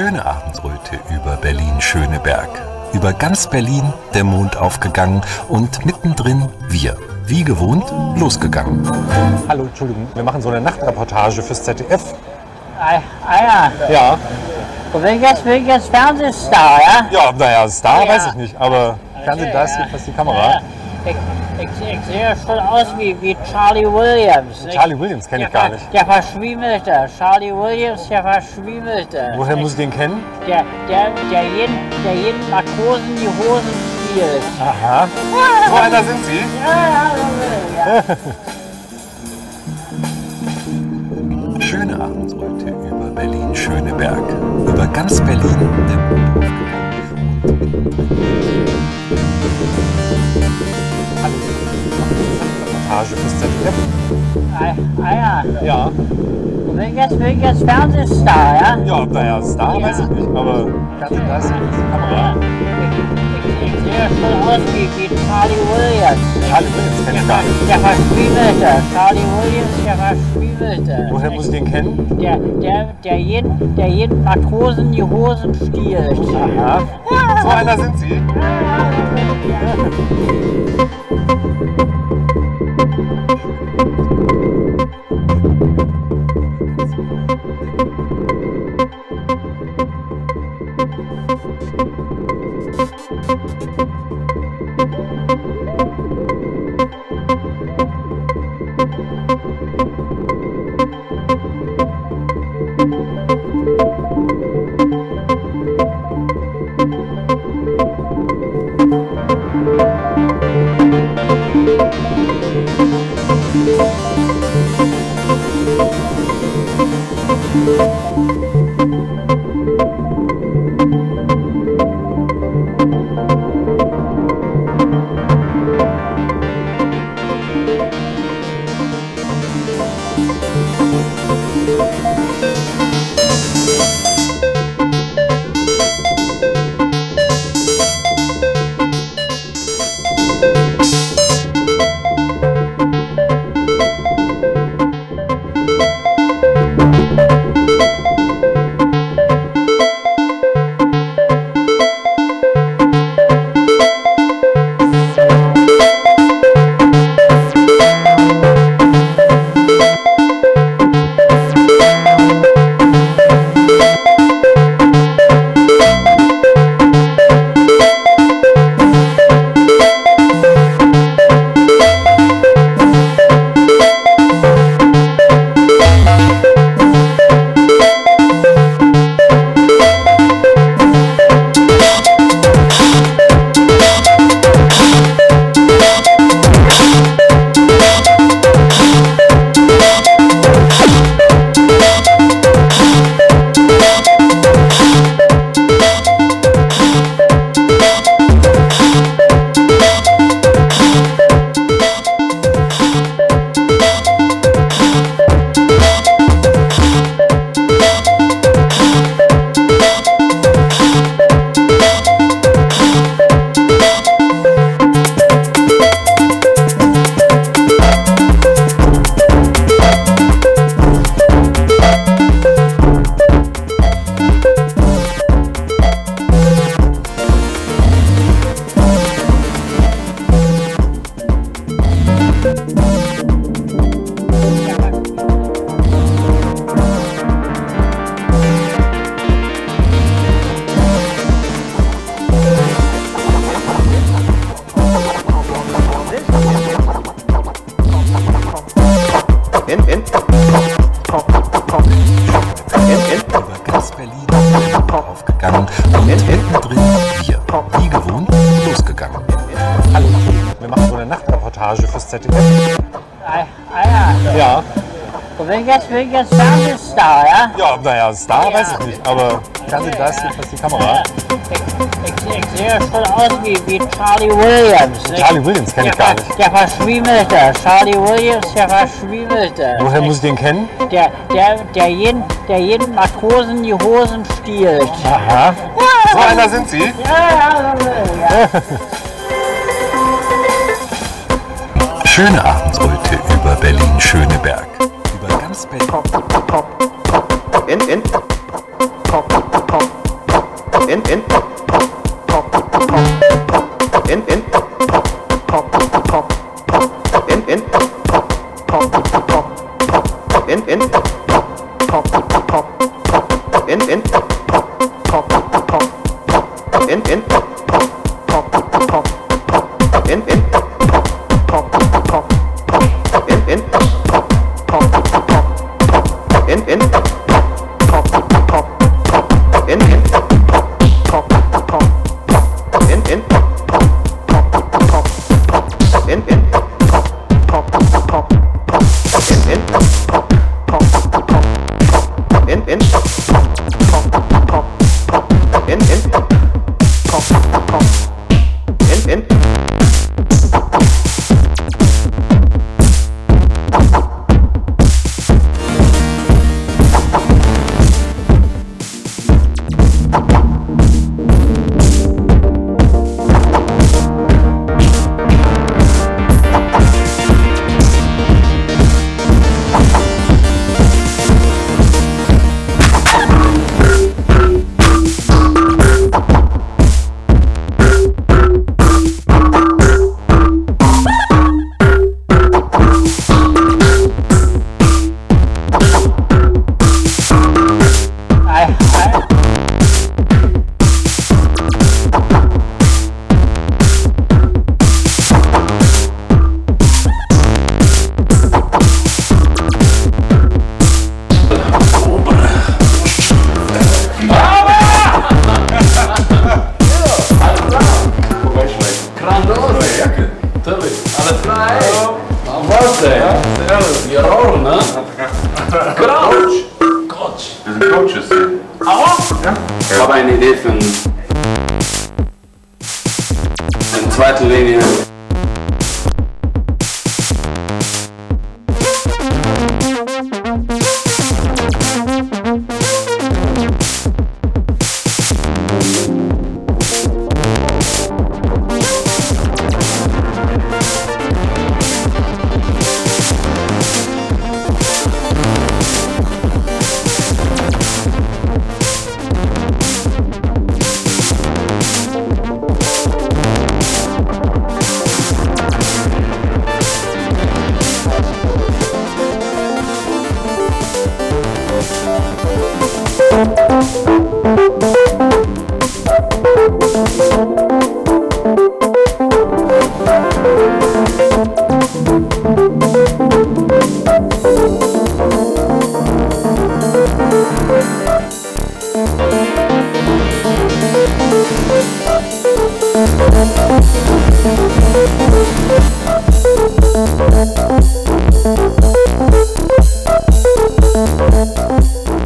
Schöne Abendröte über Berlin-Schöneberg. Über ganz Berlin der Mond aufgegangen und mittendrin wir. Wie gewohnt, losgegangen. Hallo, Entschuldigung, wir machen so eine Nachtreportage fürs ZDF. Ah, ah ja. Ja, Und wenn jetzt, wenn jetzt Fernsehstar, ja? ja, naja, Star Ja. weiß ich nicht, aber Fernsehen, da ist jedenfalls die Kamera. Ich, ich, sehe ja schon aus wie, wie Charlie Williams. nicht? Charlie Williams kenne ich gar nicht. Der Verschwiemelte. Charlie Williams, der Verschwiemelte. Woher muss ich den kennen? Der, der, der, jeden, der jeden Matrosen die Hosen stiehlt. Aha. So einer sind Sie. Schöne Abendröte über Berlin-Schöneberg. Über ganz Berlin der eine Nachtreportage fürs ZDF. Ah, ah ja. Ja, Und wenn jetzt, Fernsehstar, ja? ja, naja, Star weiß ich nicht, aber ist jedenfalls die Kamera. Ich, ich, ich sehe ja schon aus wie, wie Charlie Williams. Charlie Williams kenne ich gar nicht. Der Verschwiemelte. Charlie Williams, der Verschwiemelte. Woher muss ich den kennen? Der, der, der, jeden, der jeden Matrosen die Hosen stiehlt. Aha. So einer sind Sie. in, in, pop, über ganz Berlin aufgegangen. Und mittendrin wir. Wie gewohnt, losgegangen. Hallo, wir machen so eine Nachtreportage fürs ZDF. Ah, ja. Ja, Und wenn jetzt, wenn jetzt Fernsehstar, ja? ja, naja, Star weiß ich nicht, aber Fernsehen, da ist jedenfalls die Kamera. Ja schon aus wie, wie Charlie Williams. nicht? Charlie Williams kenne ich gar nicht. Der Verschwiemelte. Charlie Williams, der Verschwiemelte. Woher muss ich den kennen? Der, der, der, jeden, der jeden Matrosen die Hosen stiehlt. Aha. So einer sind Sie. Ja, ja, ja. Schöne Abendröte über Berlin-Schöneberg. Über ganz Berlin. pop, pop, pop, in, in, pop, pop, Bien. Manchester. Auch? Ja. Ich habe eine Idee für einen, einen zweiten Linie.